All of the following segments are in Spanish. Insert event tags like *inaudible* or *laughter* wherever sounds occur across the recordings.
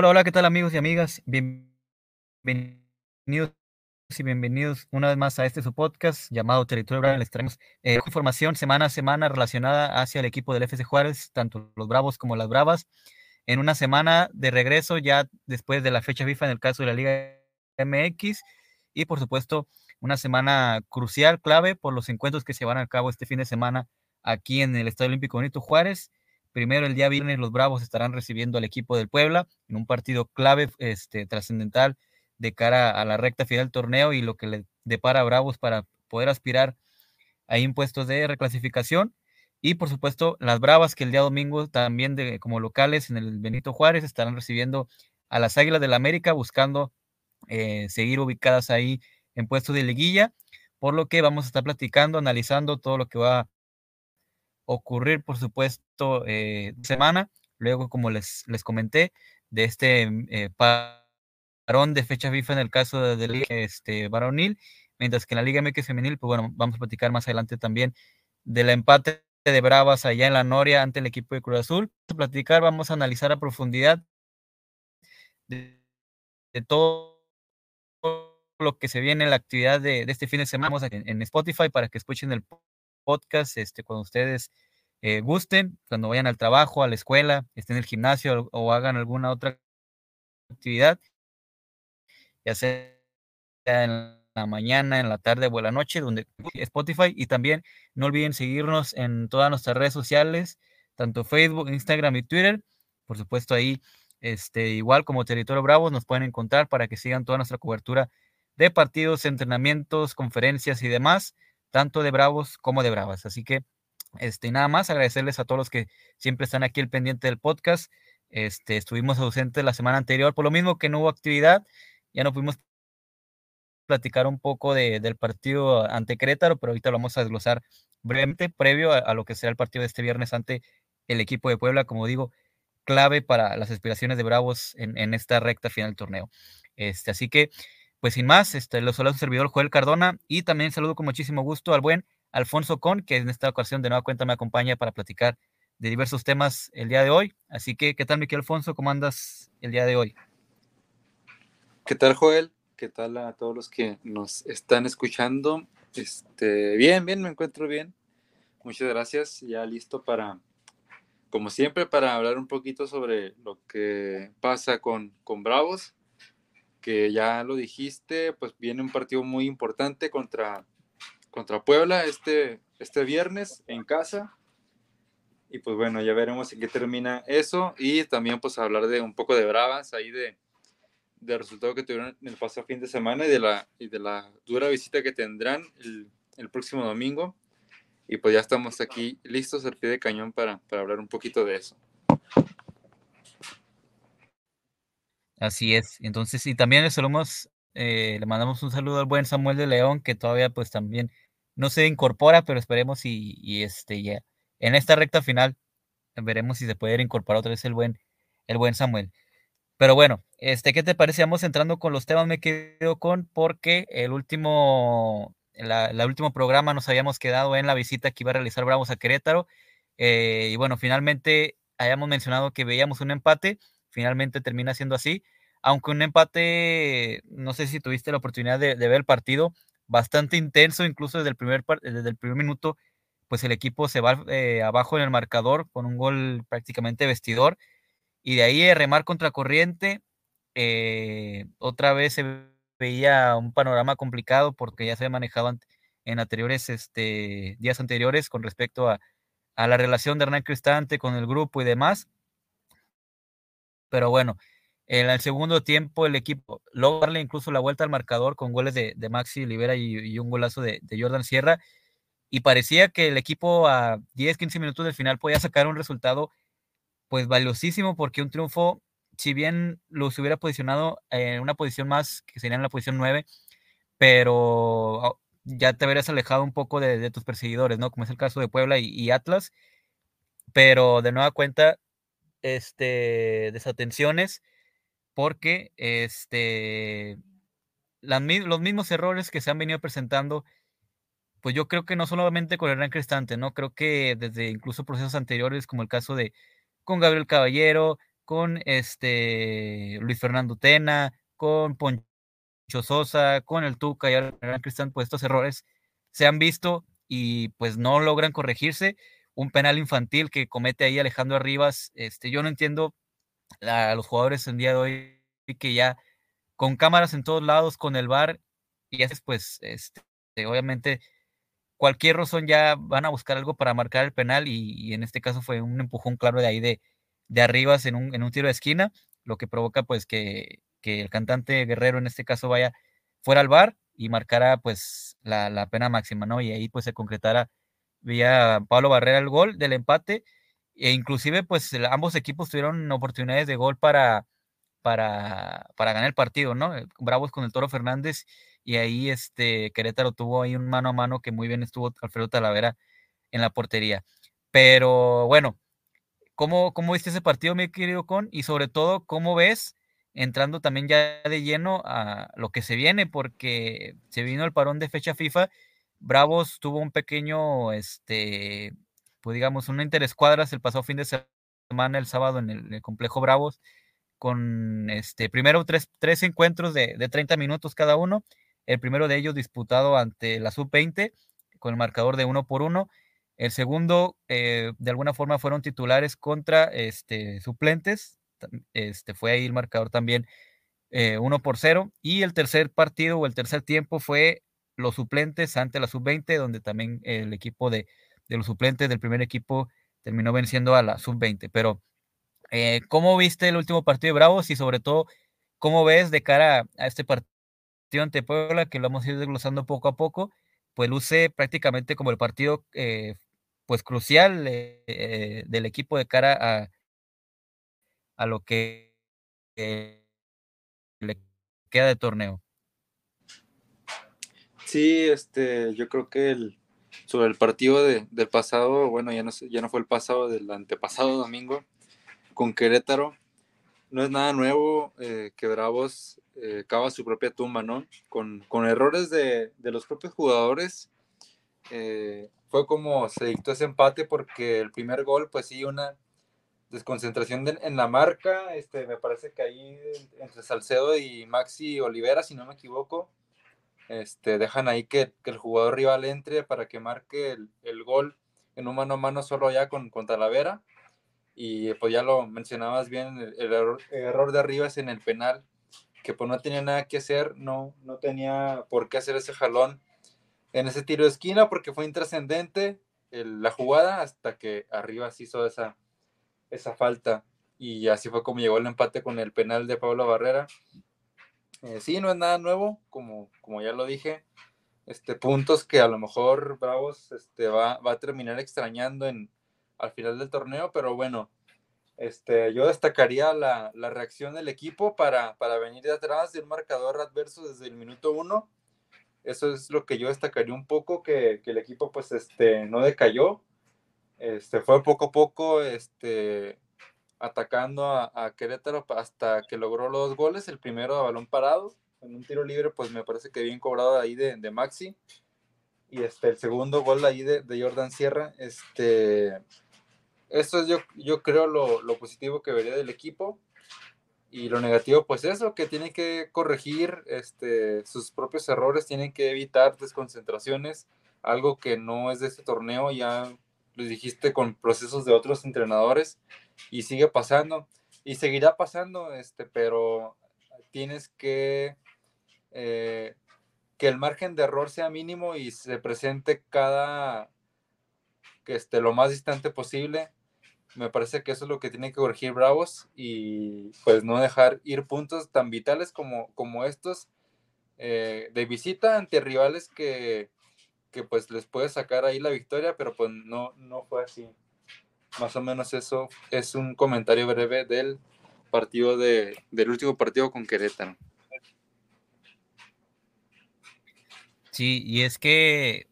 Hola, hola, ¿qué tal amigos y amigas? Bienvenidos y bienvenidos una vez más a este su podcast llamado Territorio Bravo. Les traemos eh, información semana a semana relacionada hacia el equipo del FC Juárez, tanto los Bravos como las Bravas. En una semana de regreso ya después de la fecha FIFA en el caso de la Liga MX y por supuesto una semana crucial, clave por los encuentros que se van a cabo este fin de semana aquí en el Estadio Olímpico Benito Juárez Primero, el día viernes, los Bravos estarán recibiendo al equipo del Puebla en un partido clave, este, trascendental de cara a la recta final del torneo y lo que le depara a Bravos para poder aspirar a impuestos de reclasificación. Y por supuesto, las Bravas que el día domingo también de, como locales en el Benito Juárez estarán recibiendo a las Águilas del la América buscando eh, seguir ubicadas ahí en puestos de liguilla, por lo que vamos a estar platicando, analizando todo lo que va ocurrir, por supuesto, eh, semana. Luego, como les, les comenté, de este eh, parón de fecha FIFA en el caso de, este, varonil, mientras que en la Liga MX femenil, pues bueno, vamos a platicar más adelante también del empate de Bravas allá en la Noria ante el equipo de Cruz Azul. Vamos a platicar, vamos a analizar a profundidad de, todo lo que se viene en la actividad de, este fin de semana en, en Spotify para que escuchen el podcast este, cuando ustedes eh, gusten, cuando vayan al trabajo, a la escuela, estén en el gimnasio o, hagan alguna otra actividad, ya sea en la mañana, en la tarde o en la noche, donde Spotify y también no olviden seguirnos en todas nuestras redes sociales, tanto Facebook, Instagram y Twitter. Por supuesto, ahí, este, igual como Territorio Bravo, nos pueden encontrar para que sigan toda nuestra cobertura de partidos, entrenamientos, conferencias y demás tanto de Bravos como de Bravas. Así que, este, nada más agradecerles a todos los que siempre están aquí el pendiente del podcast. Este, estuvimos ausentes la semana anterior, por lo mismo que no hubo actividad, ya no pudimos platicar un poco de, del partido ante Querétaro, pero ahorita lo vamos a desglosar brevemente, previo a, lo que será el partido de este viernes ante el equipo de Puebla, como digo, clave para las aspiraciones de Bravos en, en esta recta final del torneo. Este, así que pues sin más, este, los saludos servidor Joel Cardona y también saludo con muchísimo gusto al buen Alfonso Con, que en esta ocasión de nueva cuenta me acompaña para platicar de diversos temas el día de hoy. Así que, ¿qué tal, Miquel Alfonso? ¿Cómo andas el día de hoy? ¿Qué tal, Joel? ¿Qué tal a todos los que nos están escuchando? Este, bien, bien, me encuentro bien. Muchas gracias. Ya listo para, como siempre, para hablar un poquito sobre lo que pasa con, con Bravos que ya lo dijiste, pues viene un partido muy importante contra, contra Puebla este, este viernes en casa. Y pues bueno, ya veremos en qué termina eso. Y también pues hablar de un poco de bravas ahí de, de resultado que tuvieron en el pasado fin de semana y de la, y de la dura visita que tendrán el, el próximo domingo. Y pues ya estamos aquí listos al pie de cañón para, para hablar un poquito de eso. Así es. Entonces, y también le saludamos, eh, le mandamos un saludo al buen Samuel de León, que todavía pues también no se incorpora, pero esperemos y, este ya en esta recta final veremos si se puede incorporar otra vez el buen, el buen Samuel. Pero bueno, este, ¿qué te parece? Vamos entrando con los temas, me quedo con, porque el último, la, último programa nos habíamos quedado en la visita que iba a realizar Bravos a Querétaro. Eh, y bueno, finalmente hayamos mencionado que veíamos un empate finalmente termina siendo así. Aunque un empate, no sé si tuviste la oportunidad de, ver el partido, bastante intenso, incluso desde el primer, desde el primer minuto, pues el equipo se va eh, abajo en el marcador con un gol prácticamente vestidor. Y de ahí remar contra corriente, eh, otra vez se veía un panorama complicado porque ya se había manejado en anteriores este, días anteriores con respecto a, a la relación de Hernán Cristante con el grupo y demás. Pero bueno, en el segundo tiempo el equipo logra darle incluso la vuelta al marcador con goles de, Maxi Olivera y, un golazo de, Jordan Sierra. Y parecía que el equipo a 10, 15 minutos del final podía sacar un resultado pues valiosísimo porque un triunfo, si bien los hubiera posicionado en una posición más, que sería en la posición 9, pero ah, ya te habrías alejado un poco de, tus perseguidores, ¿no? Como es el caso de Puebla y Atlas. Pero de nueva cuenta, este, desatenciones porque este, los mismos errores que se han venido presentando, pues yo creo que no solamente con Hernán Cristante, ¿no? Creo que desde incluso procesos anteriores, como el caso de con Gabriel Caballero, con este Luis Fernando Tena, con Poncho Sosa, con el Tuca y ahora Cristian, pues estos errores se han visto y pues no logran corregirse. Un penal infantil que comete ahí Alejandro Arribas, este, yo no entiendo a los jugadores en día de hoy que ya con cámaras en todos lados, con el bar, y pues, este, obviamente cualquier razón ya van a buscar algo para marcar el penal y, en este caso fue un empujón claro de ahí de, de Arribas en un, en un tiro de esquina, lo que provoca pues que, que el cantante Guerrero en este caso vaya fuera al bar y marcara pues la, la, pena máxima, ¿no? Y ahí pues se concretara vía Pablo Barrera el gol del empate e inclusive pues ambos equipos tuvieron oportunidades de gol para, para, para ganar el partido, ¿no? Eh, Bravos con el Toro Fernández y ahí este Querétaro tuvo ahí un mano a mano que muy bien estuvo Alfredo Talavera en la portería. Pero bueno, ¿cómo, cómo viste ese partido, mi querido Con? Y sobre todo, ¿cómo ves entrando también ya de lleno a lo que se viene, porque se vino el parón de fecha FIFA. Bravos tuvo un pequeño, este, pues digamos, una interescuadras el pasado fin de semana, el sábado, en el, complejo Bravos, con este, primero tres, tres encuentros de, de, 30 minutos cada uno. El primero de ellos disputado ante la sub-20, con el marcador de uno por uno. El segundo, eh, de alguna forma, fueron titulares contra este, suplentes, este, fue ahí el marcador también 1 eh, por 0. Y el tercer partido o el tercer tiempo fue los suplentes ante la sub-20, donde también el equipo de, los suplentes del primer equipo terminó venciendo a la sub-20. Pero, eh, ¿cómo viste el último partido de Bravos y sobre todo, cómo ves de cara a este partido ante Puebla, que lo a ir desglosando poco a poco? Pues luce prácticamente como el partido eh, pues crucial del equipo de cara a, a lo que le queda de torneo. Sí, este, yo creo que el, sobre el partido del pasado, bueno, ya no, ya no fue el pasado, del antepasado domingo con Querétaro, no es nada nuevo eh, que Bravos eh, cava su propia tumba, ¿no? Con, errores de, los propios jugadores. Eh, fue como se dictó ese empate porque el primer gol, pues sí, una, desconcentración en la marca, este, me parece que ahí entre Salcedo y Maxi Olivera, si no me equivoco, este, dejan ahí que, el jugador rival entre para que marque el, gol en un mano a mano solo ya con, con Talavera. Y pues ya lo mencionabas bien, el, error, de arriba es en el penal, que pues no tenía nada que hacer, no, no tenía por qué hacer ese jalón en ese tiro de esquina porque fue intrascendente la jugada hasta que arriba se hizo esa, esa falta. Y así fue como llegó el empate con el penal de Pablo Barrera. Eh, sí, no es nada nuevo, como, como ya lo dije. Este, puntos que a lo mejor Bravos este, va, va a terminar extrañando en, al final del torneo, pero bueno, este, yo destacaría la, la reacción del equipo para, para, venir de atrás de un marcador adverso desde el minuto uno. Eso es lo que yo destacaría un poco, que, que el equipo pues este, no decayó, este, fue poco a poco este, atacando a, Querétaro hasta que logró los goles. El primero a balón parado, en un tiro libre, pues me parece que bien cobrado ahí de, de Maxi. Y este, el segundo gol ahí de, de Jordan Sierra. Este, esto es yo, yo creo lo, lo, positivo que vería del equipo. Y lo negativo, pues eso, que tiene que corregir este, sus propios errores, tienen que evitar desconcentraciones, algo que no es de este torneo, ya dijiste con procesos de otros entrenadores y sigue pasando y seguirá pasando, este, pero tienes que eh, que el margen de error sea mínimo y se presente cada que esté lo más distante posible. Me parece que eso es lo que tiene que corregir Bravos y pues no dejar ir puntos tan vitales como, como estos eh, de visita ante rivales que, pues les puede sacar ahí la victoria, pero pues no, no fue así. Más o menos eso es un comentario breve del partido de, del último partido con Querétaro. Sí, y es que,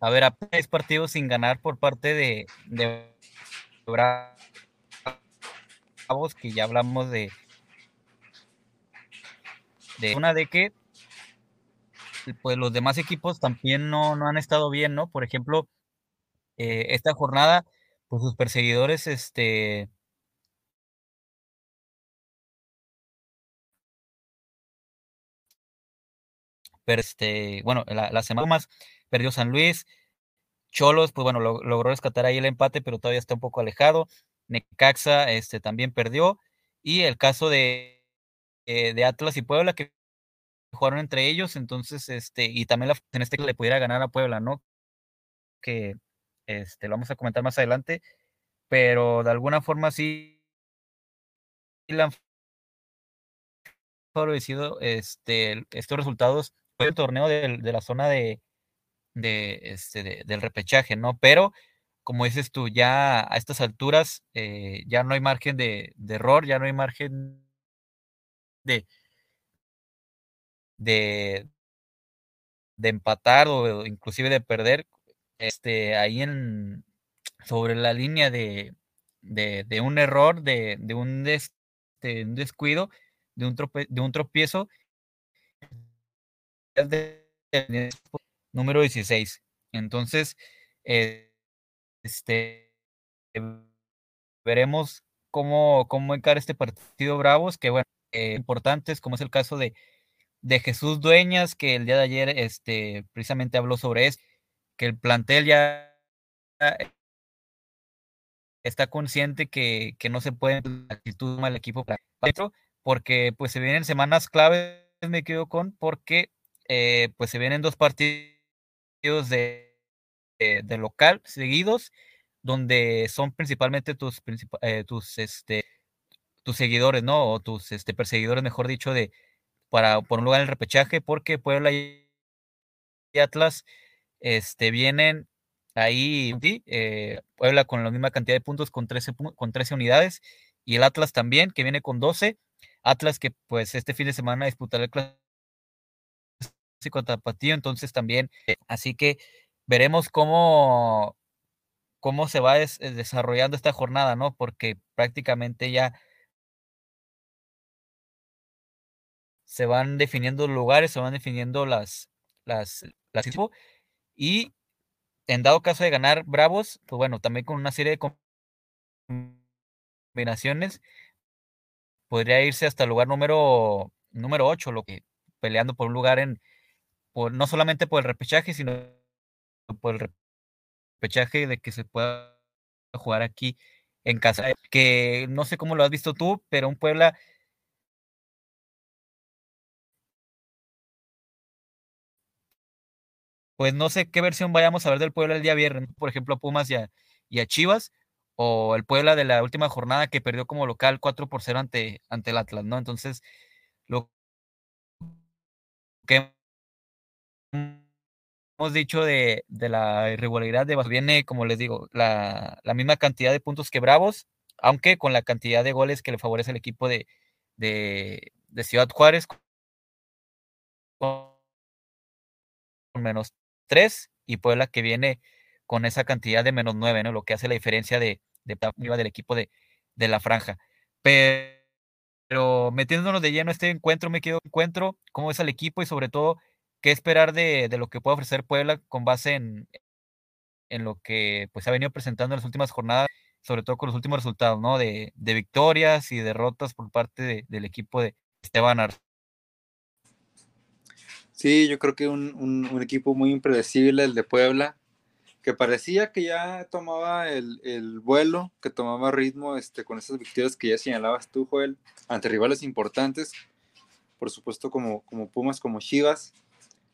a ver, tres partidos sin ganar por parte de, de Bravos, que ya hablamos de, de una de que pues los demás equipos también no, no han estado bien, ¿no? Por ejemplo, eh, esta jornada, pues sus perseguidores, este... Pero este, bueno, la, la semana más perdió San Luis, Cholos, pues bueno, lo, logró rescatar ahí el empate, pero todavía está un poco alejado, Necaxa este, también perdió, y el caso de, eh, de Atlas y Puebla, que jugaron entre ellos, entonces, este, y también la, en este que le pudiera ganar a Puebla, ¿no? Que este, lo vamos a comentar más adelante, pero de alguna forma sí le han favorecido este, estos resultados fue el torneo de, la zona de, de, este, del repechaje, ¿no? Pero, como dices tú, ya a estas alturas eh, ya no hay margen de, error, ya no hay margen de, de, de empatar o inclusive de perder este, ahí en, sobre la línea de, de, un error, de, de un, un descuido, de un, de un tropiezo número 16. Entonces, eh, este, veremos cómo, cómo encara este partido Bravos, que bueno, eh, importantes, como es el caso de, de Jesús Dueñas, que el día de ayer este, precisamente habló sobre eso, que el plantel ya está consciente que, que no se puede actitud mal equipo porque pues se vienen semanas claves, me quedo con, porque eh, pues se vienen dos partidos de, de, local seguidos, donde son principalmente tus, eh, tus, este, tus seguidores, ¿no? O tus este, perseguidores, mejor dicho, de para por un lugar en el repechaje, porque Puebla y Atlas este, vienen ahí, eh, Puebla con la misma cantidad de puntos, con 13, con 13 unidades, y el Atlas también, que viene con 12. Atlas que pues este fin de semana disputará el contra Tapatío, entonces también, eh, así que veremos cómo, cómo se va eh, desarrollando esta jornada, ¿no? Porque prácticamente ya se van definiendo lugares, se van definiendo las, las, las y en dado caso de ganar Bravos, pues bueno, también con una serie de combinaciones, podría irse hasta el lugar número, número 8, lo que peleando por un lugar en, no solamente por el repechaje, sino por el repechaje de que se pueda jugar aquí en casa. Que no sé cómo lo has visto tú, pero un Puebla pues no sé qué versión vayamos a ver del Puebla el día viernes, por ejemplo, Pumas y a, y a Chivas, o el Puebla de la última jornada que perdió como local 4 por 0 ante, ante el Atlas, ¿no? Entonces, lo que hemos dicho de, la irregularidad de viene, como les digo, la, misma cantidad de puntos que Bravos, aunque con la cantidad de goles que le favorece el equipo de, de, Ciudad Juárez con menos 3 y Puebla que viene con esa cantidad de menos 9, ¿no? Lo que hace la diferencia de, de del equipo de, de la franja. Pero, metiéndonos de lleno este encuentro, me quedo encuentro, cómo es el equipo y sobre todo qué esperar de, lo que puede ofrecer Puebla con base en, en lo que pues ha venido presentando en las últimas jornadas, sobre todo con los últimos resultados, ¿no? De, victorias y derrotas por parte del equipo de Esteban Ar. Sí, yo creo que un, un, equipo muy impredecible, el de Puebla, que parecía que ya tomaba el, el, vuelo, que tomaba ritmo este, con esas victorias que ya señalabas tú, Joel, ante rivales importantes, por supuesto como, como Pumas, como Chivas,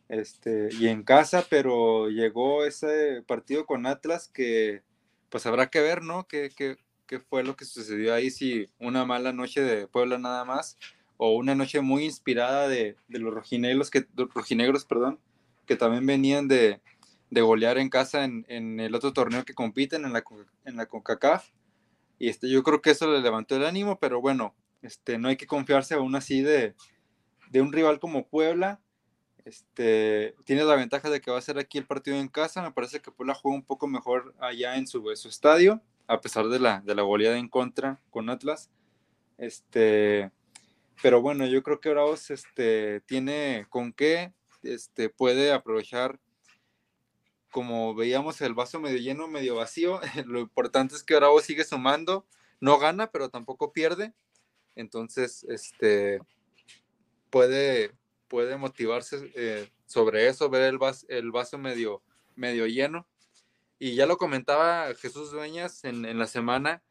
este, y en casa, pero llegó ese partido con Atlas que pues habrá que ver, ¿no? ¿Qué, qué, qué fue lo que sucedió ahí? Si una mala noche de Puebla nada más o una noche muy inspirada de, los rojinegros, que, rojinegros perdón, que también venían de, de golear en casa en, en, el otro torneo que compiten, en la, en la CONCACAF. Y este, yo creo que eso le levantó el ánimo, pero bueno, este, no hay que confiarse aún así de, de un rival como Puebla, este, tiene la ventaja de que va a ser aquí el partido en casa. Me parece que Puebla juega un poco mejor allá en su, su estadio, a pesar de la, de la goleada en contra con Atlas. Este, pero bueno, yo creo que Bravos este, tiene con qué este, puede aprovechar, como veíamos el vaso medio lleno, medio vacío. *laughs* Lo importante es que Bravos sigue sumando, no gana, pero tampoco pierde. Entonces, este, puede, puede motivarse eh, sobre eso, ver el vaso, el vaso medio, medio lleno. Y ya lo comentaba Jesús Dueñas en la semana,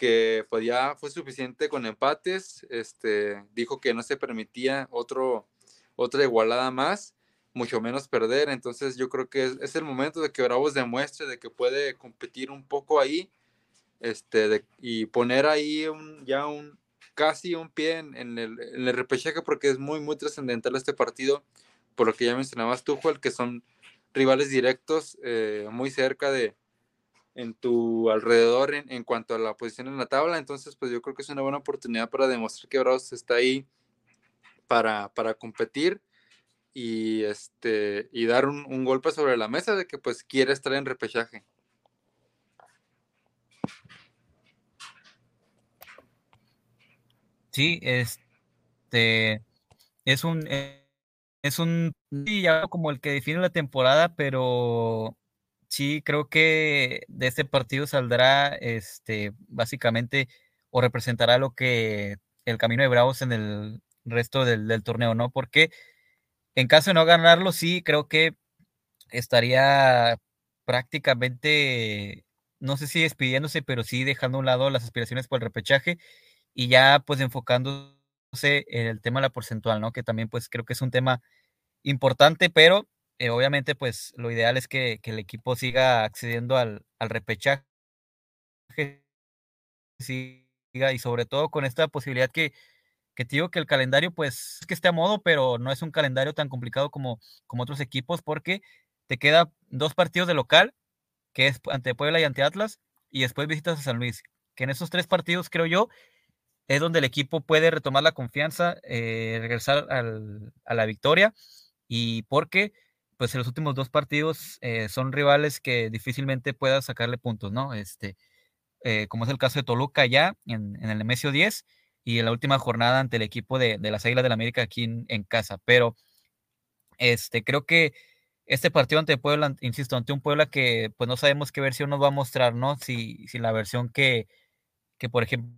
que pues ya fue suficiente con empates, este, dijo que no se permitía otro, otra igualada más, mucho menos perder, entonces yo creo que es, el momento de que Bravos demuestre de que puede competir un poco ahí, este, y poner ahí un, ya un, casi un pie en, el, en el repechaje porque es muy, muy trascendental este partido, por lo que ya mencionabas tú, Joel, que son rivales directos eh, muy cerca de, en tu alrededor en, cuanto a la posición en la tabla. Entonces, pues yo creo que es una buena oportunidad para demostrar que Bravos está ahí para, para competir y, este, y dar un, golpe sobre la mesa de que pues quiere estar en repechaje. Sí, este es un es un como el que define la temporada, pero sí, creo que de este partido saldrá, este, básicamente, o representará lo que el camino de Bravos en el resto del, torneo, ¿no? Porque en caso de no ganarlo, sí, creo que estaría prácticamente, no sé si despidiéndose, pero sí dejando a un lado las aspiraciones por el repechaje y ya pues enfocándose en el tema de la porcentual, ¿no? Que también pues creo que es un tema importante, pero eh, obviamente, pues lo ideal es que, el equipo siga accediendo al, repechaje, siga, y sobre todo con esta posibilidad que, te digo que el calendario, pues, es que esté a modo, pero no es un calendario tan complicado como, otros equipos, porque te queda dos partidos de local, que es ante Puebla y ante Atlas, y después visitas a San Luis, que en esos tres partidos, creo yo, es donde el equipo puede retomar la confianza, eh, regresar a la victoria, y porque pues en los últimos dos partidos eh, son rivales que difícilmente puedas sacarle puntos, ¿no? Este, eh, como es el caso de Toluca ya en, el Nemesio 10 y en la última jornada ante el equipo de, las Águilas del la América aquí en, casa. Pero este, creo que este partido ante Puebla, insisto, ante un Puebla que pues no sabemos qué versión nos va a mostrar, ¿no? Si, si la versión que, que, por ejemplo,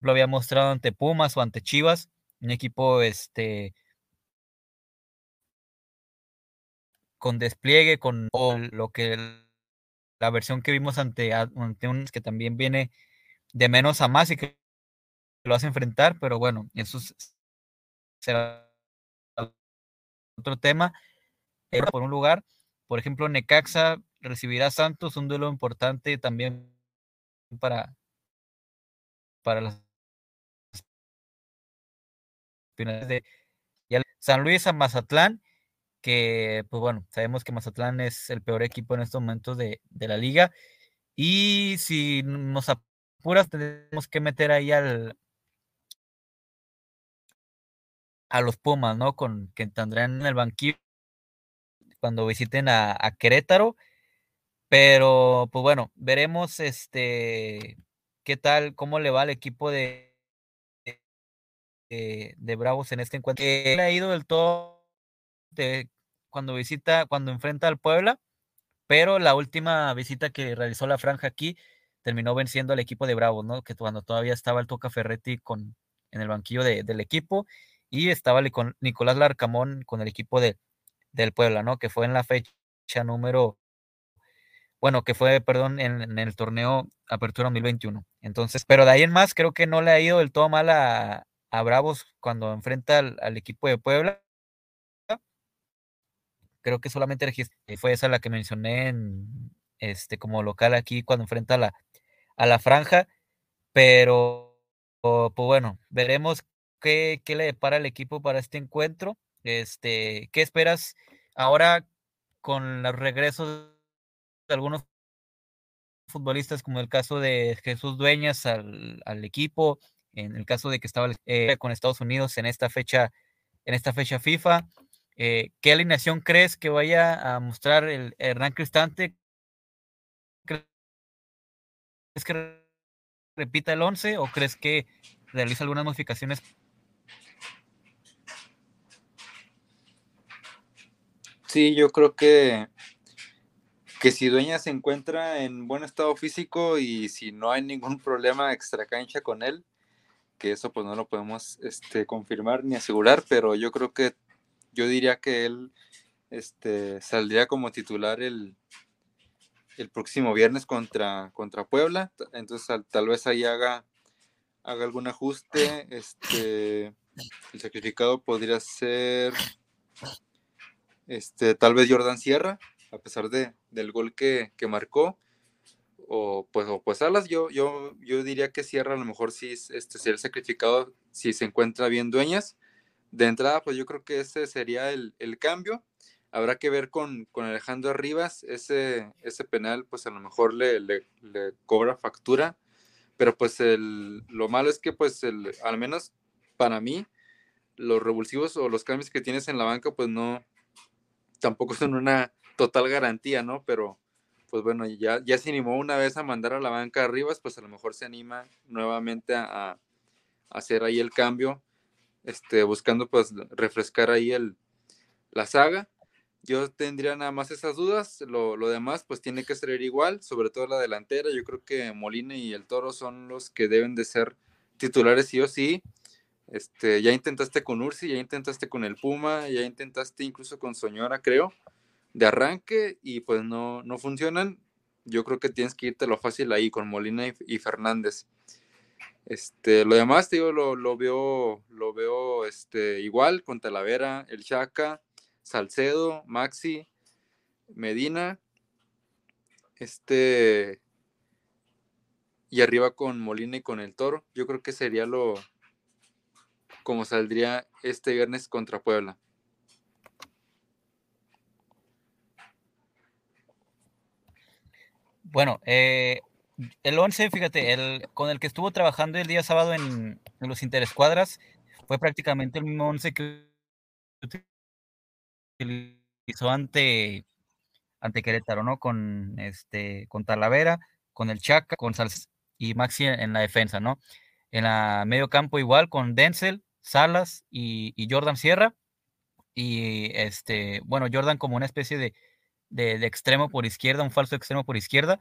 lo había mostrado ante Pumas o ante Chivas, un equipo este, con despliegue, con lo que la versión que vimos ante, ante un que también viene de menos a más y que lo hace enfrentar, pero bueno, eso será otro tema. Por un lugar, por ejemplo, Necaxa recibirá a Santos, un duelo importante también para, para las finales de San Luis a Mazatlán que, pues bueno, sabemos que Mazatlán es el peor equipo en estos momentos de, la liga. Y si nos apuras, tenemos que meter ahí al a los Pumas, ¿no? Con que tendrán en el banquillo cuando visiten a, Querétaro. Pero, pues bueno, veremos este qué tal, cómo le va al equipo de, de, Bravos en este encuentro. le ha ido del todo cuando visita, cuando enfrenta al Puebla, pero la última visita que realizó la franja aquí terminó venciendo al equipo de Bravos, ¿no? Que cuando todavía estaba el Toca Ferretti con, en el banquillo del equipo y estaba con Nicolás Larcamón con el equipo de, del Puebla, ¿no? Que fue en la fecha número, bueno, que fue, perdón, en, el torneo Apertura 2021. Entonces, pero de ahí en más, creo que no le ha ido del todo mal a, Bravos cuando enfrenta al equipo de Puebla creo que solamente fue esa la que mencioné en, este, como local aquí cuando enfrenta a la, a la franja, pero pues bueno, veremos qué, le depara el equipo para este encuentro. Este, ¿qué esperas ahora con los regresos de algunos futbolistas, como el caso de Jesús Dueñas al, al equipo, en el caso de que estaba eh, con Estados Unidos en esta fecha, en esta fecha FIFA? Eh, ¿Qué alineación crees que vaya a mostrar el Hernán Cristante? ¿Crees que repita el 11 o crees que realiza algunas modificaciones? Sí, yo creo que, que si Dueña se encuentra en buen estado físico y si no hay ningún problema extra cancha con él, que eso pues no lo podemos este, confirmar ni asegurar, pero yo creo que yo diría que él este, saldría como titular el, el próximo viernes contra, contra Puebla. Entonces tal, vez ahí haga, haga algún ajuste. Este, el sacrificado podría ser este, tal vez Jordan Sierra, a pesar de, del gol que, marcó. O pues, o pues Alas, yo, yo, yo diría que Sierra a lo mejor sí este, sería el sacrificado si se encuentra bien dueñas. De entrada, pues yo creo que ese sería el, el cambio habrá que ver con, con Alejandro Rivas, ese, ese penal pues a lo mejor le, le, cobra factura, pero pues el, lo malo es que pues el, al menos para mí los revulsivos o los cambios que tienes en la banca pues no, tampoco son una total garantía, ¿no? Pero pues bueno, ya, ya se animó una vez a mandar a la banca a Rivas, pues a lo mejor se anima nuevamente a, a hacer ahí el cambio, este, buscando pues refrescar ahí el, la saga yo tendría nada más esas dudas, lo, demás pues tiene que ser igual, sobre todo la delantera, yo creo que Molina y el Toro son los que deben de ser titulares sí o sí. Este, ya intentaste con Ursi, ya intentaste con el Puma, ya intentaste incluso con Soñora, creo, de arranque y pues no, no funcionan. Yo creo que tienes que irte lo fácil ahí con Molina y, Fernández. Este, lo demás, digo, lo, lo, veo, lo veo este, igual con Talavera, el Chaca, Salcedo, Maxi, Medina, este, y arriba con Molina y con el Toro. Yo creo que sería lo como saldría este viernes contra Puebla. Bueno, eh, el 11, fíjate, el, con el que estuvo trabajando el día sábado en, en los interescuadras fue prácticamente el mismo 11 que hizo ante, ante Querétaro, ¿no? Con este, con Talavera, con el Chaca, con Salz y Maxi en la defensa, ¿no? En la medio campo igual con Denzel, Salas y, Jordan Sierra. Y este, bueno, Jordan como una especie de, de, extremo por izquierda, un falso extremo por izquierda.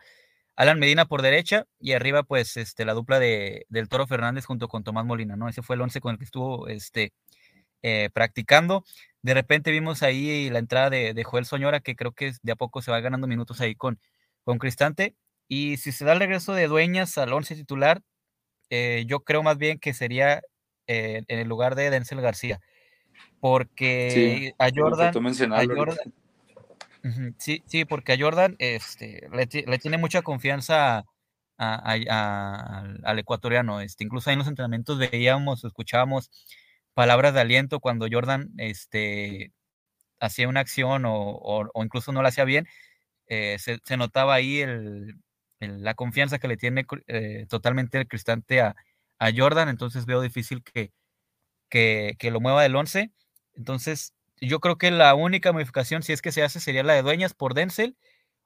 Alan Medina por derecha y arriba pues este, la dupla de, del Toro Fernández junto con Tomás Molina, ¿no? Ese fue el once con el que estuvo este, eh, practicando. De repente vimos ahí la entrada de, Joel Soñora, que creo que de a poco se va ganando minutos ahí con, con Cristante. Y si se da el regreso de Dueñas al once titular, eh, yo creo más bien que sería eh, en el lugar de Denzel García. Porque a Jordan. Sí, sí, porque a Jordan este, le, tiene mucha confianza al ecuatoriano. Este, incluso en los entrenamientos veíamos, escuchábamos palabras de aliento cuando Jordan este, hacía una acción o, incluso no la hacía bien, eh, se, notaba ahí la confianza que le tiene eh, totalmente el cristante a, Jordan, entonces veo difícil que, que, lo mueva del 11. Entonces, yo creo que la única modificación, si es que se hace, sería la de Dueñas por Denzel,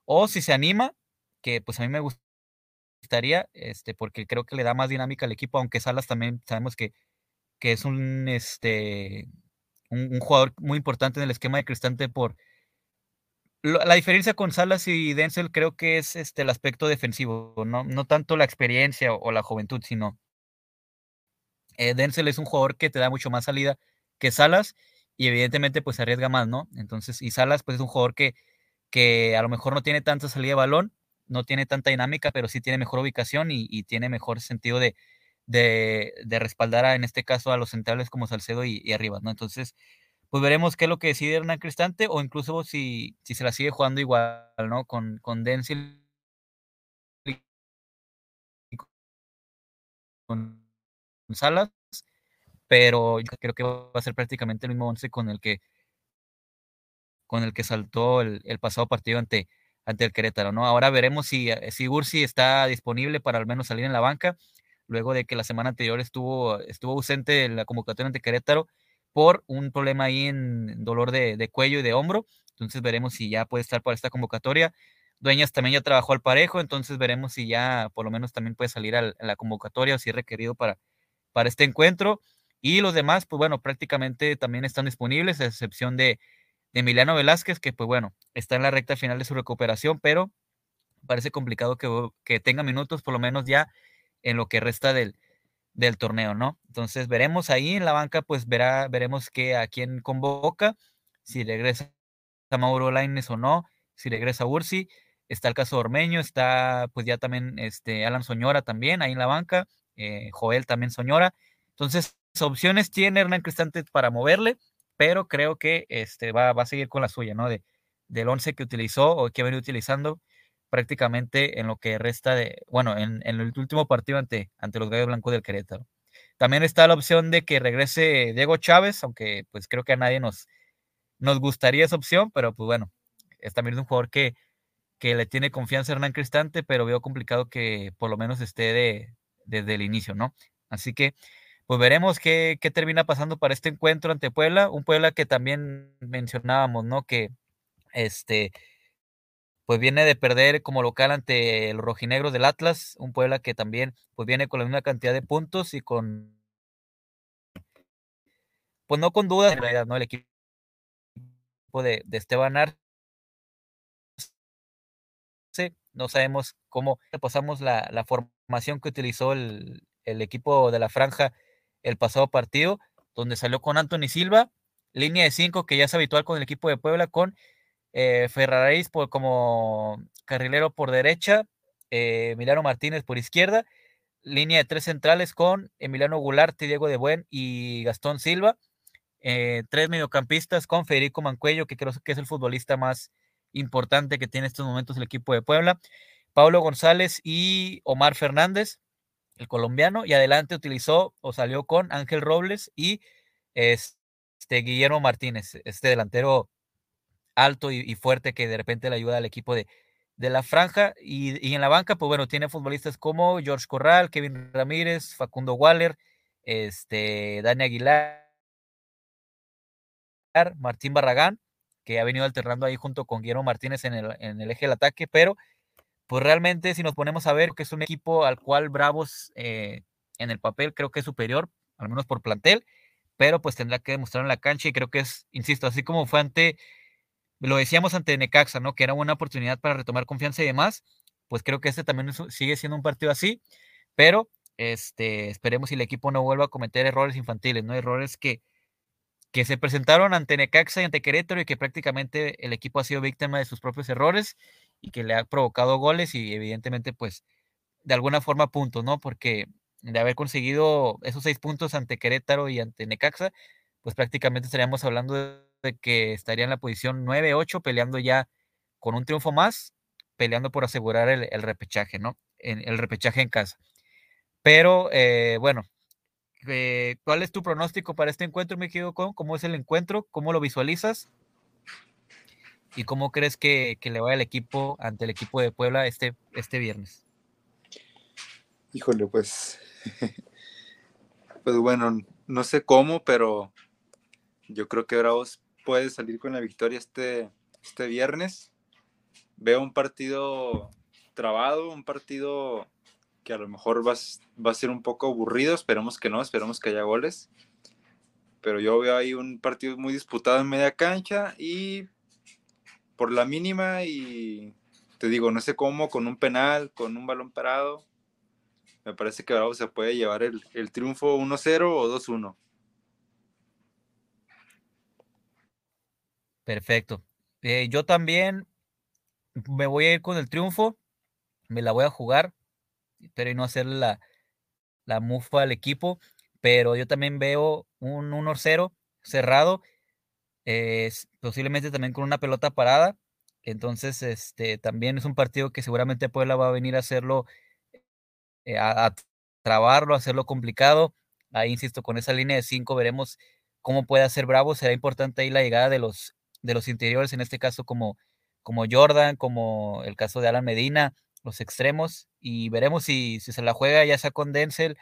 o si se anima, que pues a mí me gustaría, este, porque creo que le da más dinámica al equipo, aunque Salas también sabemos que que es un, este, un, jugador muy importante en el esquema de Cristante por... La diferencia con Salas y Denzel creo que es este, el aspecto defensivo, no, no tanto la experiencia o, la juventud, sino eh, Denzel es un jugador que te da mucho más salida que Salas y evidentemente pues arriesga más, ¿no? Entonces, y Salas pues es un jugador que, que a lo mejor no tiene tanta salida de balón, no tiene tanta dinámica, pero sí tiene mejor ubicación y, y tiene mejor sentido de, de, respaldar a, en este caso a los centrales como Salcedo y, y Arribas, ¿no? Entonces, pues veremos qué es lo que decide Hernán Cristante o incluso si, si se la sigue jugando igual, ¿no? Con, con Denzel con Salas, pero creo que va a ser prácticamente el mismo once con el que con el que saltó el, el, pasado partido ante, ante el Querétaro, ¿no? Ahora veremos si, si Ursi está disponible para al menos salir en la banca luego de que la semana anterior estuvo, estuvo ausente en la convocatoria ante Querétaro por un problema ahí en dolor de, cuello y de hombro. Entonces veremos si ya puede estar para esta convocatoria. Dueñas también ya trabajó al parejo, entonces veremos si ya por lo menos también puede salir a la convocatoria o si es requerido para, para este encuentro. Y los demás, pues bueno, prácticamente también están disponibles, a excepción de, Emiliano Velázquez, que pues bueno, está en la recta final de su recuperación, pero parece complicado que, que tenga minutos por lo menos ya en lo que resta del, torneo, ¿no? Entonces veremos ahí en la banca, pues verá, veremos que a quién convoca si regresa Mauro Laines o no, si regresa Ursi, está el caso de Ormeño, está pues ya también este Alan Soñora también ahí en la banca, eh, Joel también Soñora, entonces opciones tiene Hernán Cristante para moverle, pero creo que este va, a seguir con la suya, ¿no? De, del 11 que utilizó o que ha venido utilizando prácticamente en lo que resta de, bueno, en, en el último partido ante, ante los Gallos Blancos del Querétaro. También está la opción de que regrese Diego Chávez, aunque pues creo que a nadie nos, nos gustaría esa opción, pero pues bueno, es también un jugador que, que le tiene confianza a Hernán Cristante, pero veo complicado que por lo menos esté de, desde el inicio, ¿no? Así que pues veremos qué, qué termina pasando para este encuentro ante Puebla, un Puebla que también mencionábamos, ¿no? Que este pues viene de perder como local ante los rojinegros del Atlas, un Puebla que también pues viene con la misma cantidad de puntos y con pues no con dudas en realidad, ¿no? El equipo de, de Esteban Arce, no sabemos cómo pasamos la, la formación que utilizó el, el, equipo de la franja el pasado partido, donde salió con Anthony Silva, línea de cinco que ya es habitual con el equipo de Puebla, con eh, por, como carrilero por derecha, eh, Emiliano Martínez por izquierda, línea de tres centrales con Emiliano Gularte, Diego de Buen y Gastón Silva, eh, tres mediocampistas con Federico Mancuello, que creo que es el futbolista más importante que tiene en estos momentos el equipo de Puebla, Pablo González y Omar Fernández, el colombiano, y adelante utilizó o salió con Ángel Robles y este Guillermo Martínez, este delantero alto y, fuerte que de repente le ayuda al equipo de, de la franja. Y, y, en la banca, pues bueno, tiene futbolistas como George Corral, Kevin Ramírez, Facundo Waller, este, Dani Aguilar, Martín Barragán, que ha venido alternando ahí junto con Guillermo Martínez en el, en el eje del ataque, pero pues realmente si nos ponemos a ver que es un equipo al cual Bravos eh, en el papel creo que es superior, al menos por plantel, pero pues tendrá que demostrar en la cancha y creo que es, insisto, así como fue ante lo decíamos ante Necaxa, ¿no? Que era una oportunidad para retomar confianza y demás. Pues creo que este también sigue siendo un partido así, pero este, esperemos si el equipo no vuelva a cometer errores infantiles, ¿no? Errores que, que se presentaron ante Necaxa y ante Querétaro y que prácticamente el equipo ha sido víctima de sus propios errores y que le ha provocado goles y evidentemente pues de alguna forma puntos, ¿no? Porque de haber conseguido esos seis puntos ante Querétaro y ante Necaxa, pues prácticamente estaríamos hablando de que estaría en la posición 9-8 peleando ya con un triunfo más, peleando por asegurar el, repechaje, ¿no? En, el repechaje en casa. Pero eh, bueno, eh, ¿cuál es tu pronóstico para este encuentro, me quedo con? ¿Cómo es el encuentro? ¿Cómo lo visualizas? ¿Y cómo crees que, que le va el equipo ante el equipo de Puebla este, este viernes? Híjole, pues, *laughs* pues bueno, no sé cómo, pero yo creo que Bravos puede salir con la victoria este, este viernes. Veo un partido trabado, un partido que a lo mejor va, va, a ser un poco aburrido, esperemos que no, esperemos que haya goles. Pero yo veo ahí un partido muy disputado en media cancha y por la mínima y te digo, no sé cómo, con un penal, con un balón parado, me parece que Bravo se puede llevar el, el triunfo 1-0 o 2-1. Perfecto. Eh, yo también me voy a ir con el triunfo, me la voy a jugar, pero no hacer la, la mufa al equipo, pero yo también veo un 1-0 cerrado, eh, posiblemente también con una pelota parada, entonces este también es un partido que seguramente Puebla va a venir a hacerlo, eh, a, a, trabarlo, a hacerlo complicado, ahí insisto, con esa línea de 5 veremos cómo puede hacer Bravo, será importante ahí la llegada de los de los interiores, en este caso como, como Jordan, como el caso de Alan Medina, los extremos, y veremos si, si se la juega ya sea con Denzel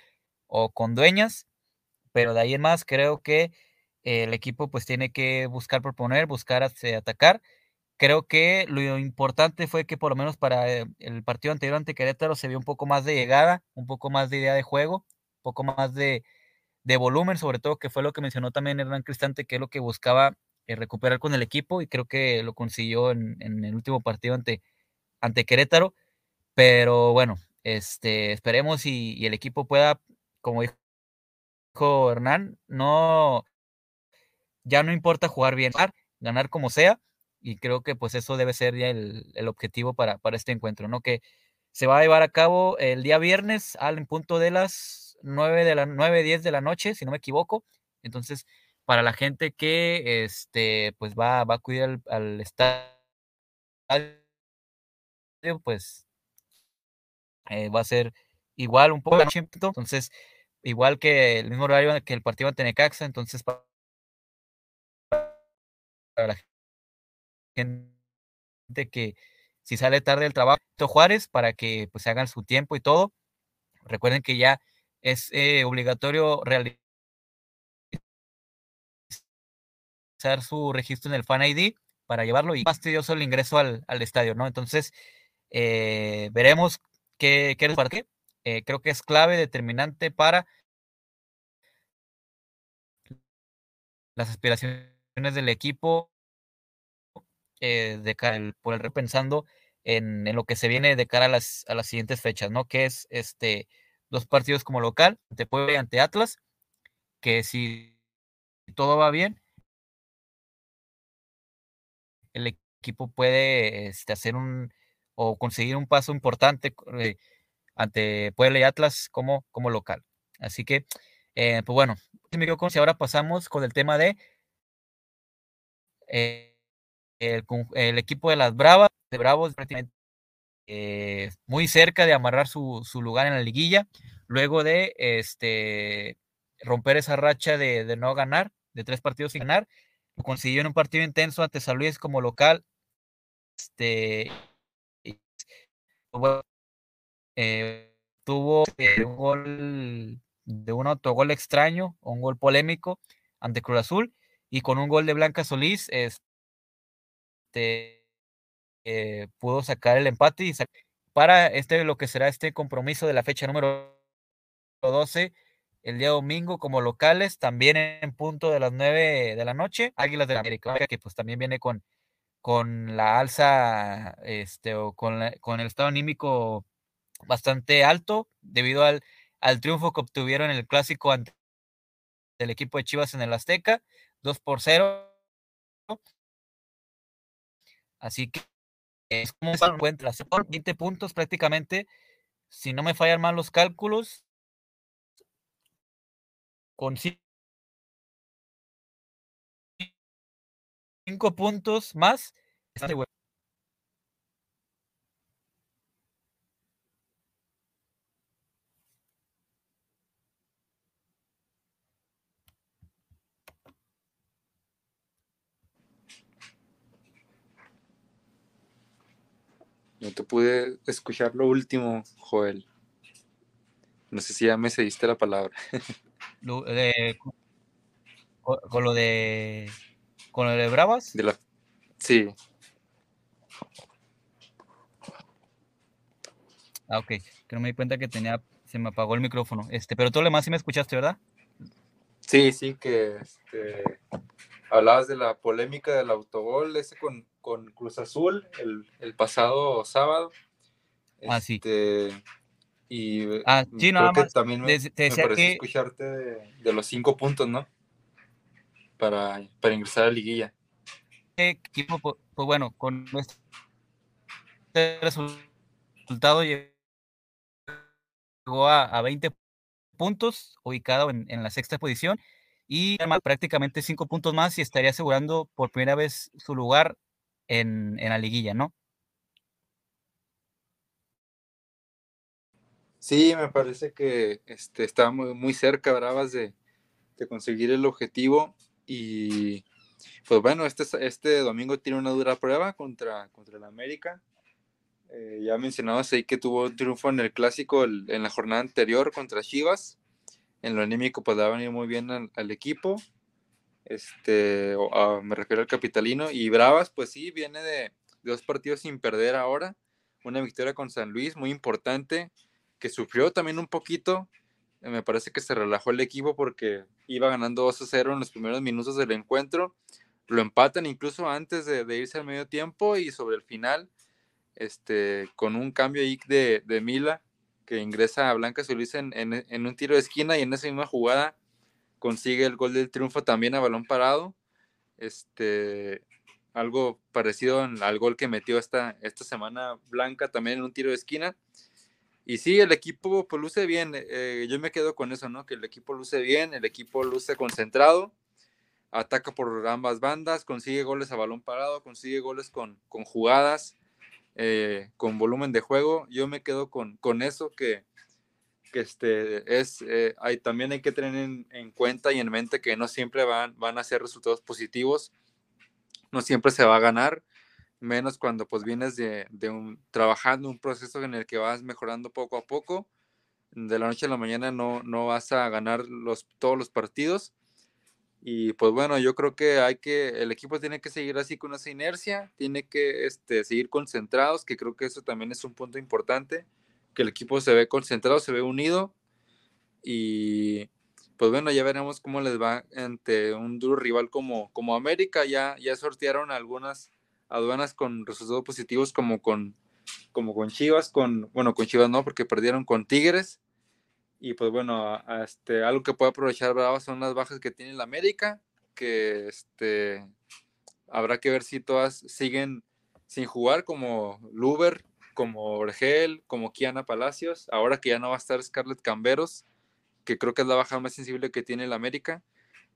o con Dueñas, pero de ahí en más creo que el equipo pues tiene que buscar proponer, buscar atacar. Creo que lo importante fue que por lo menos para eh, el partido anterior ante Querétaro se vio un poco más de llegada, un poco más de idea de juego, un poco más de, de volumen, sobre todo que fue lo que mencionó también Hernán Cristante, que es lo que buscaba eh, recuperar con el equipo y creo que lo consiguió en, en, el último partido ante, ante Querétaro. Pero bueno, este, esperemos y el equipo pueda, como dijo Hernán, no, ya no importa jugar bien, ganar como sea, y creo que pues eso debe ser ya el, objetivo para, para este encuentro, ¿no? Que se va a llevar a cabo el día viernes al punto de las 9 de la 9, 10 de la noche, si no me equivoco. Entonces, para la gente que este pues va, va a acudir al, al estadio, pues eh, va a ser igual un poco entonces igual que el mismo horario que el partido ante Necaxa, entonces para la gente que si sale tarde del trabajo, Juárez, para que pues hagan su tiempo y todo. Recuerden que ya es eh, obligatorio realizar su registro en el Fan ID para llevarlo y más tedioso el ingreso al, al estadio, ¿no? Entonces, eh, veremos qué, qué para qué. Eh, creo que es clave, determinante para las aspiraciones del equipo eh, de cara por el repensando en, en, lo que se viene de cara a las, a las siguientes fechas, ¿no? Que es este dos partidos como local, ante Puebla y ante Atlas, que si todo va bien, el equipo puede este, hacer un o conseguir un paso importante eh, ante Puebla y Atlas como, como local. Así que, eh, pues bueno, si ahora pasamos con el tema de eh, el, equipo de las Bravas, de Bravos prácticamente eh, muy cerca de amarrar su, su, lugar en la liguilla, luego de este romper esa racha de, de no ganar, de tres partidos sin ganar, consiguió en un partido intenso ante San Luis como local, este, eh, tuvo un gol de un autogol extraño, un gol polémico ante Cruz Azul, y con un gol de Blanca Solís, este eh, pudo sacar el empate para este lo que será este compromiso de la fecha número 12 el día domingo como locales, también en punto de las 9 de la noche, Águilas de la América, que pues también viene con, con la alza, este, o con, la, con el estado anímico bastante alto, debido al, al triunfo que obtuvieron en el clásico ante el equipo de Chivas en el Azteca, 2 por 0. Así que es como se encuentra, 20 puntos prácticamente, si no me fallan mal los cálculos, con cinco puntos más. No te pude escuchar lo último, Joel. No sé si ya me cediste la palabra. *laughs* Lo, de, con, con, lo de. Con lo de Bravas. De la, sí. Ah, ok. Que no me di cuenta que tenía. Se me apagó el micrófono. Este, pero todo lo demás sí me escuchaste, ¿verdad? Sí, sí, que este, hablabas de la polémica del autogol ese con, con Cruz Azul el, el pasado sábado. Ah, este, sí. Y ah, sí, nada más. también me, te me que... escucharte de, de, los cinco puntos, ¿no? Para, para ingresar a la liguilla. Equipo, pues, pues bueno, con este resultado llegó a, a 20 puntos, ubicado en, en la sexta posición, y prácticamente cinco puntos más y estaría asegurando por primera vez su lugar en, en la liguilla, ¿no? Sí, me parece que este, está muy, muy cerca Bravas de, de, conseguir el objetivo y pues bueno, este, este domingo tiene una dura prueba contra, contra el América. Eh, ya mencionabas ahí que tuvo un triunfo en el clásico en la jornada anterior contra Chivas. En lo anímico pues va a venir muy bien al, equipo. Este, a, me refiero al capitalino. Y Bravas pues sí, viene de, dos partidos sin perder ahora. Una victoria con San Luis muy importante que sufrió también un poquito. Me parece que se relajó el equipo porque iba ganando 2 a 0 en los primeros minutos del encuentro. Lo empatan incluso antes de, de irse al medio tiempo y sobre el final, este, con un cambio ahí de, de Mila, que ingresa a Blanca Solís en, en, en, un tiro de esquina y en esa misma jugada consigue el gol del triunfo también a balón parado. Este, algo parecido al gol que metió esta, esta semana Blanca también en un tiro de esquina. Y sí, el equipo pues luce bien, eh, yo me quedo con eso, ¿no? Que el equipo luce bien, el equipo luce concentrado, ataca por ambas bandas, consigue goles a balón parado, consigue goles con, con jugadas, eh, con volumen de juego. Yo me quedo con, con eso que, que este, es, eh, hay, también hay que tener en, en, cuenta y en mente que no siempre van, van a ser resultados positivos, no siempre se va a ganar, menos cuando pues vienes de, de un, trabajando un proceso en el que vas mejorando poco a poco. De la noche a la mañana no, no vas a ganar los, todos los partidos. Y pues bueno, yo creo que hay que, el equipo tiene que seguir así con esa inercia, tiene que este, seguir concentrados, que creo que eso también es un punto importante que el equipo se ve concentrado, se ve unido y pues bueno, ya veremos cómo les va ante un duro rival como, como América. Ya, ya sortearon algunas aduanas con resultados positivos como con, como con Chivas, con, bueno, con Chivas no, porque perdieron con Tigres. Y pues bueno, este, algo que puede aprovechar Brava son las bajas que tiene la América, que este, habrá que ver si todas siguen sin jugar, como Luber, como Orgel, como Kiana Palacios, ahora que ya no va a estar Scarlett Camberos, que creo que es la baja más sensible que tiene el América.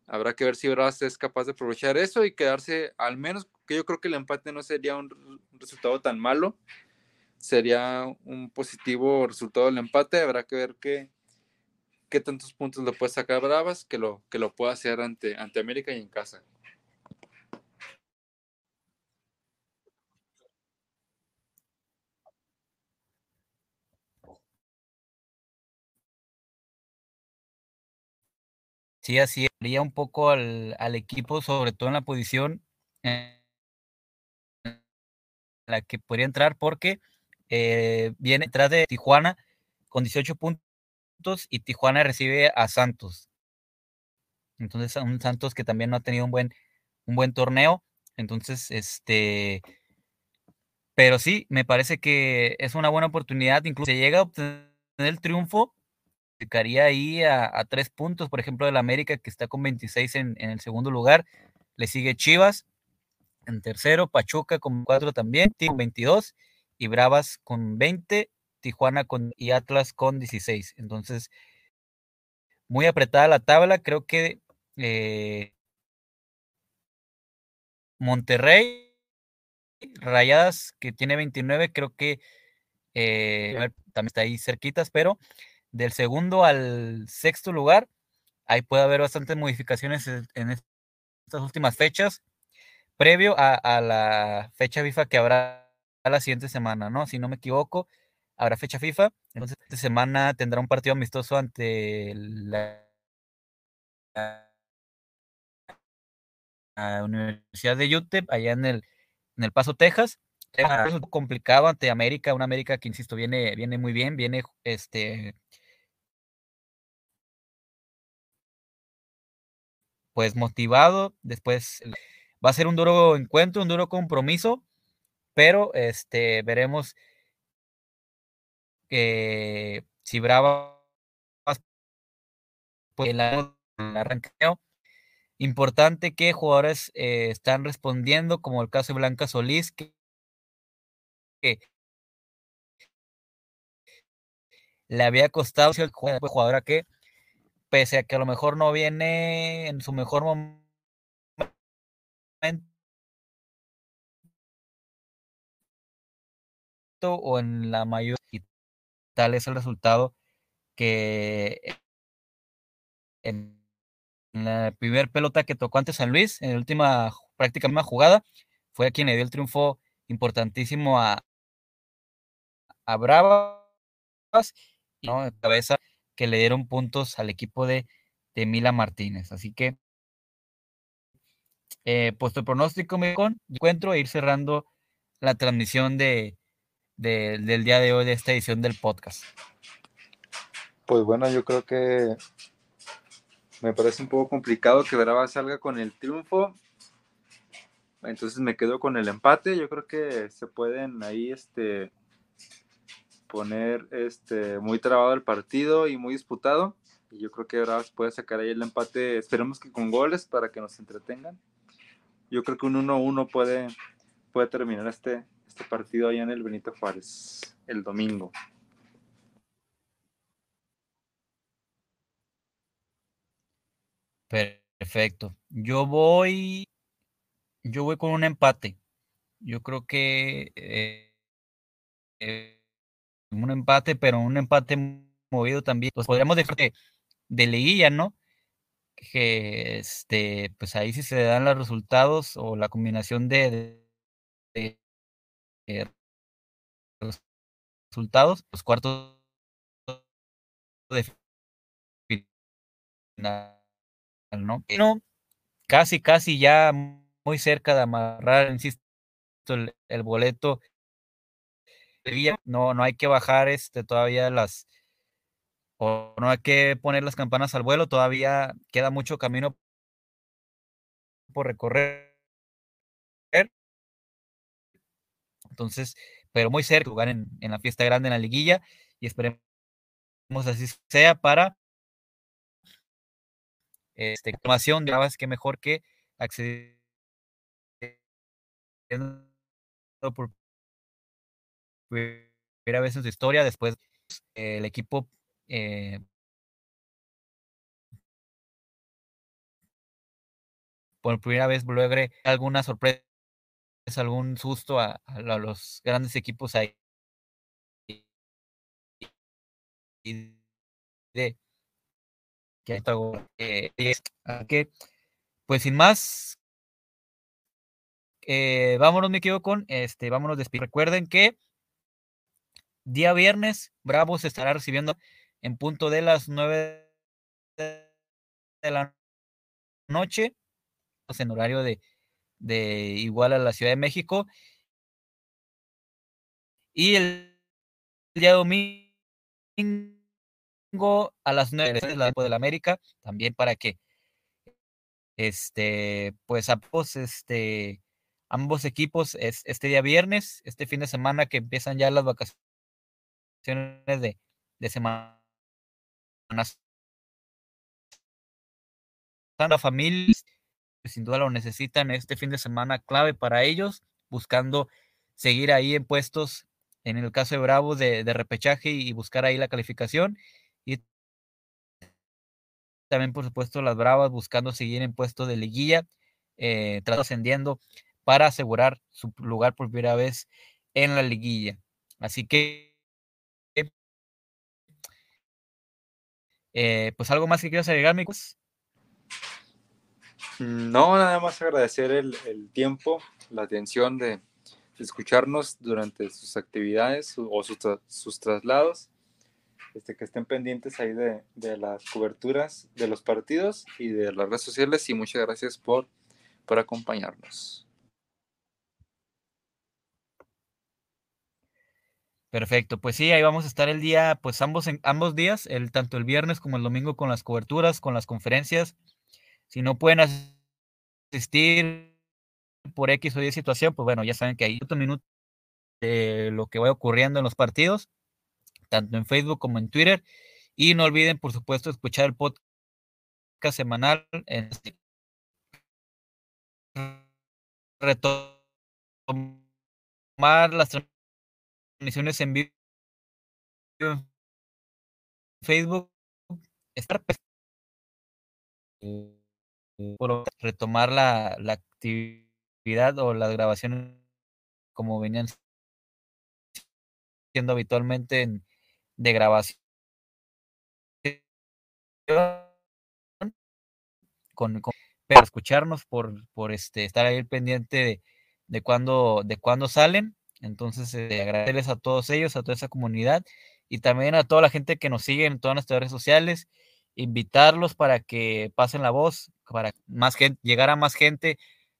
Habrá que ver si Bravas es capaz de aprovechar eso y quedarse, al menos que yo creo que el empate no sería un, resultado tan malo, sería un positivo resultado del empate. Habrá que ver qué, qué tantos puntos le puede sacar Bravas que lo, que lo pueda hacer ante, ante América y en casa. Sí, así haría un poco al, al, equipo, sobre todo en la posición en la que podría entrar, porque eh, viene detrás de Tijuana con 18 puntos y Tijuana recibe a Santos. Entonces, un Santos que también no ha tenido un buen, un buen torneo. Entonces, este. Pero sí, me parece que es una buena oportunidad. Incluso si llega a obtener el triunfo, Ficaría ahí a, tres puntos, por ejemplo, del América, que está con 26 en, en, el segundo lugar. Le sigue Chivas en tercero, Pachuca con cuatro también, con 22 y Bravas con 20, Tijuana con, y Atlas con 16. Entonces, muy apretada la tabla. Creo que eh, Monterrey, Rayadas, que tiene 29, creo que eh, también está ahí cerquitas, pero del segundo al sexto lugar, ahí puede haber bastantes modificaciones en estas últimas fechas, previo a, a la fecha FIFA que habrá la siguiente semana, ¿no? Si no me equivoco, habrá fecha FIFA. Entonces, esta semana tendrá un partido amistoso ante la, la Universidad de UTEP, allá en el, en el Paso, Texas. Es un poco complicado ante América, una América que, insisto, viene, viene muy bien, viene este, pues motivado. Después va a ser un duro encuentro, un duro compromiso, pero este veremos que si Brava pues el arranqueo importante que jugadores eh, están respondiendo como el caso de Blanca Solís que, le había costado ser jugadora que pese a que a lo mejor no viene en su mejor momento o en la mayor y tal es el resultado que en la primera pelota que tocó ante San Luis, en la última prácticamente jugada, fue quien le dio el triunfo importantísimo a, a Bravas ¿no? cabeza que le dieron puntos al equipo de, de Mila Martínez. Así que, eh, puesto el pronóstico, me encuentro a ir cerrando la transmisión de, de, del día de hoy de esta edición del podcast. Pues bueno, yo creo que me parece un poco complicado que Brava salga con el triunfo. Entonces me quedo con el empate. Yo creo que se pueden ahí este, poner este, muy trabado el partido y muy disputado. Y yo creo que Bravas puede sacar ahí el empate, esperemos que con goles para que nos entretengan. yo creo que un 1-1 puede, puede terminar este, este partido allá en el Benito Juárez el domingo. Perfecto. Yo voy, yo voy con un empate. Yo creo que eh, eh, un empate, pero un empate movido también. Pues podríamos decir de, de liguilla, ¿no? Que este, pues ahí sí se dan los resultados o la combinación de, resultados, los cuartos de final, ¿no? Casi, casi ya muy cerca de amarrar, insisto, el, el boleto. No, no hay que bajar este todavía las o no hay que poner las campanas al vuelo, todavía queda mucho camino por recorrer. Entonces, pero muy cerca, jugar en, la fiesta grande en la liguilla y esperemos así sea para este, información de que mejor que acceder por primera vez en su historia, después el equipo eh, por primera vez logre alguna sorpresa, algún susto a, los grandes equipos ahí. Y de que, eh, que pues sin más eh, vámonos, me quedo con este, vámonos despidiendo. Recuerden que día viernes, Bravos estará recibiendo en punto de las 9 de la noche, en horario de, de igual a la Ciudad de México. Y el día domingo a las 9 de la América, también para que este, pues ambos, este, ambos equipos es este día viernes, este fin de semana que empiezan ya las vacaciones de, de semana la familia sin duda lo necesitan este fin de semana clave para ellos, buscando seguir ahí en puestos, en el caso de Bravos, de, repechaje y buscar ahí la calificación. Y también, por supuesto, las Bravas buscando seguir en puestos de liguilla, eh, ascendiendo para asegurar su lugar por primera vez en la liguilla. Así que Eh, pues algo más que quieras agregar, Micos. No, nada más agradecer el, tiempo, la atención de, escucharnos durante sus actividades o sus, traslados. Este, que estén pendientes ahí de, de, las coberturas de los partidos y de las redes sociales y muchas gracias por, por acompañarnos. Perfecto, pues sí, ahí vamos a estar el día, pues ambos, en, ambos días, el, tanto el viernes como el domingo con las coberturas, con las conferencias. Si no pueden asistir por X o Y situación, pues bueno, ya saben que hay otro minuto de lo que va ocurriendo en los partidos, tanto en Facebook como en Twitter. Y no olviden, por supuesto, escuchar el podcast semanal en retomar las transmisiones en vivo en Facebook, estar por retomar la, la actividad o las grabaciones como venían siendo habitualmente en, de grabación con, con escucharnos por, por este estar ahí pendiente de, de cuándo de cuándo salen. Entonces, eh, agradecerles a todos ellos, a toda esa comunidad y también a toda la gente que nos sigue en todas nuestras redes sociales, invitarlos para que pasen la voz, para más gente, llegar a más gente,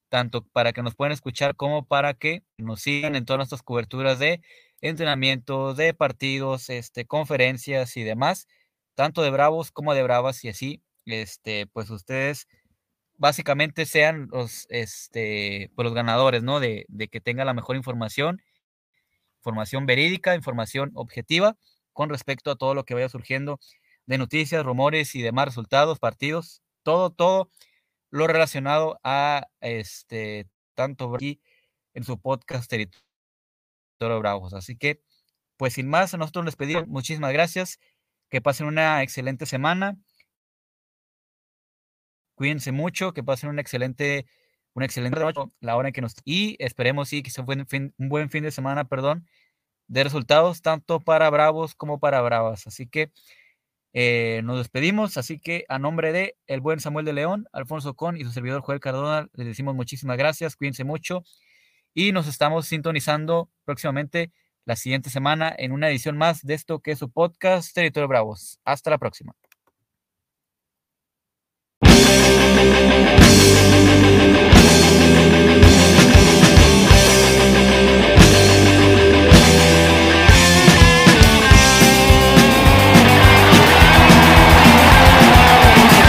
tanto para que nos puedan escuchar como para que nos sigan en todas nuestras coberturas de entrenamientos, de partidos, este, conferencias y demás, tanto de bravos como de bravas y así, este, pues ustedes básicamente sean los, este, pues los ganadores, ¿no? De, de que tengan la mejor información información verídica, información objetiva con respecto a todo lo que vaya surgiendo de noticias, rumores y demás resultados, partidos, todo, todo lo relacionado a este tanto aquí en su podcast Territorio Bravos. Así que, pues sin más, nosotros les pedimos muchísimas gracias, que pasen una excelente semana. Cuídense mucho, que pasen una excelente, una excelente la hora en que nos y esperemos sí que sea un un buen fin de semana, perdón, de resultados tanto para Bravos como para Bravas. Así que eh, nos despedimos, así que a nombre de el buen Samuel de León, Alfonso Con y su servidor Joel Cardona, les decimos muchísimas gracias, cuídense mucho y nos estamos sintonizando próximamente la siguiente semana en una edición más de esto que es su podcast Territorio Bravos. Hasta la próxima.